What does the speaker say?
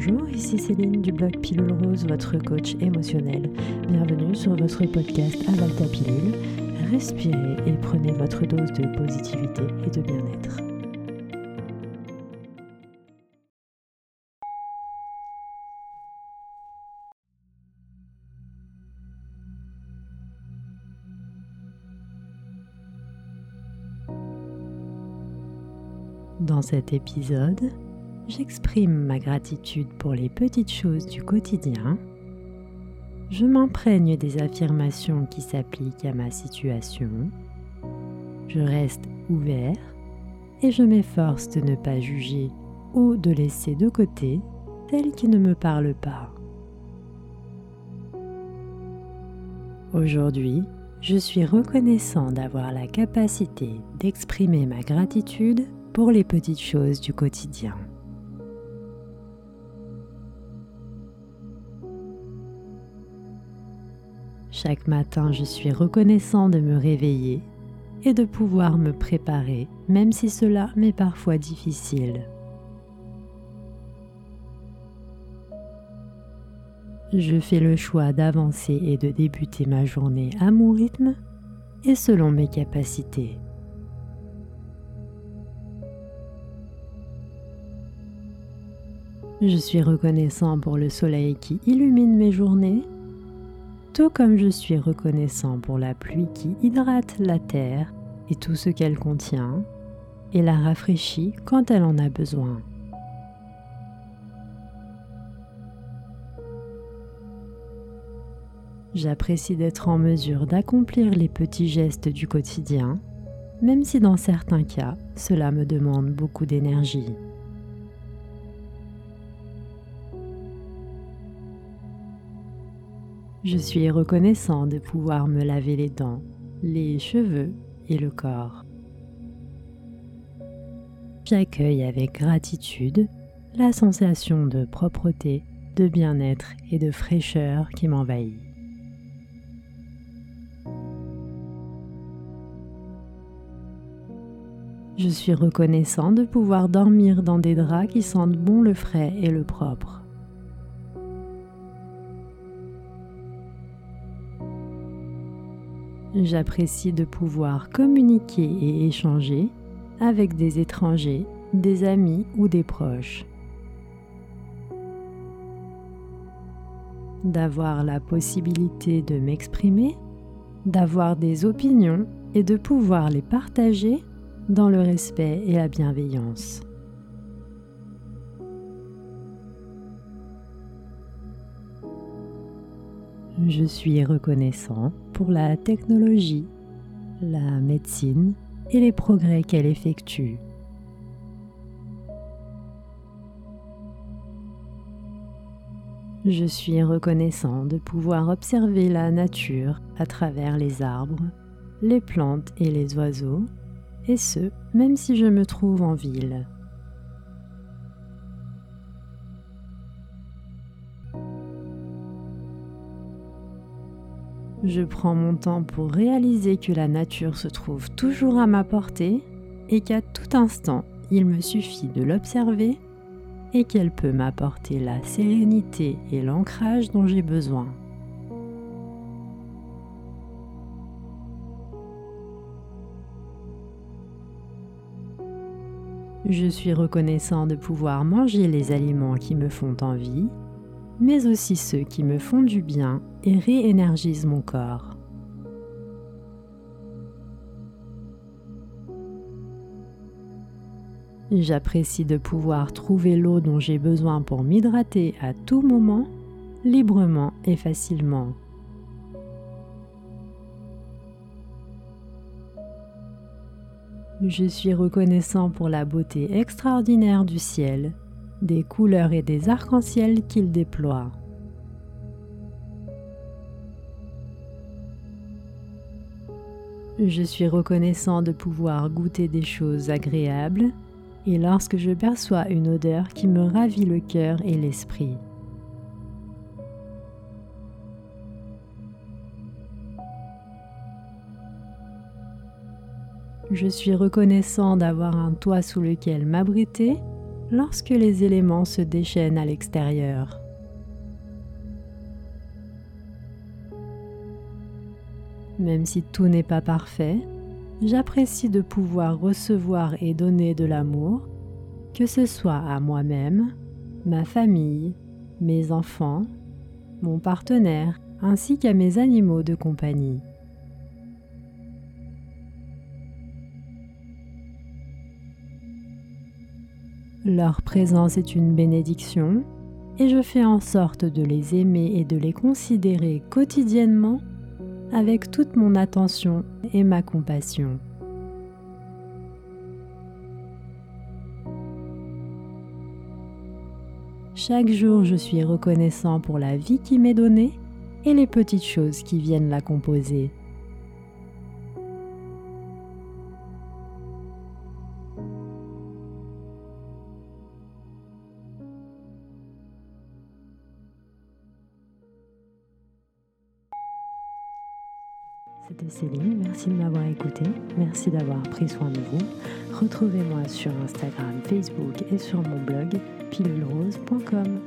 Bonjour, ici Céline du blog Pilule Rose, votre coach émotionnel. Bienvenue sur votre podcast Aval ta pilule. Respirez et prenez votre dose de positivité et de bien-être. Dans cet épisode, j'exprime ma gratitude pour les petites choses du quotidien. Je m'imprègne des affirmations qui s'appliquent à ma situation. Je reste ouvert et je m'efforce de ne pas juger ou de laisser de côté celles qui ne me parlent pas. Aujourd'hui, je suis reconnaissant d'avoir la capacité d'exprimer ma gratitude pour les petites choses du quotidien. Chaque matin, je suis reconnaissant de me réveiller et de pouvoir me préparer, même si cela m'est parfois difficile. Je fais le choix d'avancer et de débuter ma journée à mon rythme et selon mes capacités. Je suis reconnaissant pour le soleil qui illumine mes journées, comme je suis reconnaissant pour la pluie qui hydrate la terre et tout ce qu'elle contient et la rafraîchit quand elle en a besoin. J'apprécie d'être en mesure d'accomplir les petits gestes du quotidien, même si dans certains cas, cela me demande beaucoup d'énergie. Je suis reconnaissant de pouvoir me laver les dents, les cheveux et le corps. J'accueille avec gratitude la sensation de propreté, de bien-être et de fraîcheur qui m'envahit. Je suis reconnaissant de pouvoir dormir dans des draps qui sentent bon le frais et le propre. J'apprécie de pouvoir communiquer et échanger avec des étrangers, des amis ou des proches. D'avoir la possibilité de m'exprimer, d'avoir des opinions et de pouvoir les partager dans le respect et la bienveillance. Je suis reconnaissant pour la technologie, la médecine et les progrès qu'elle effectue. Je suis reconnaissant de pouvoir observer la nature à travers les arbres, les plantes et les oiseaux, et ce, même si je me trouve en ville. Je prends mon temps pour réaliser que la nature se trouve toujours à ma portée et qu'à tout instant, il me suffit de l'observer et qu'elle peut m'apporter la sérénité et l'ancrage dont j'ai besoin. Je suis reconnaissant de pouvoir manger les aliments qui me font envie mais aussi ceux qui me font du bien et réénergisent mon corps. J'apprécie de pouvoir trouver l'eau dont j'ai besoin pour m'hydrater à tout moment, librement et facilement. Je suis reconnaissant pour la beauté extraordinaire du ciel des couleurs et des arcs-en-ciel qu'il déploie. Je suis reconnaissant de pouvoir goûter des choses agréables et lorsque je perçois une odeur qui me ravit le cœur et l'esprit. Je suis reconnaissant d'avoir un toit sous lequel m'abriter lorsque les éléments se déchaînent à l'extérieur. Même si tout n'est pas parfait, j'apprécie de pouvoir recevoir et donner de l'amour, que ce soit à moi-même, ma famille, mes enfants, mon partenaire, ainsi qu'à mes animaux de compagnie. Leur présence est une bénédiction et je fais en sorte de les aimer et de les considérer quotidiennement avec toute mon attention et ma compassion. Chaque jour, je suis reconnaissant pour la vie qui m'est donnée et les petites choses qui viennent la composer. C'était Céline, merci de m'avoir écouté, merci d'avoir pris soin de vous. Retrouvez-moi sur Instagram, Facebook et sur mon blog pilulerose.com.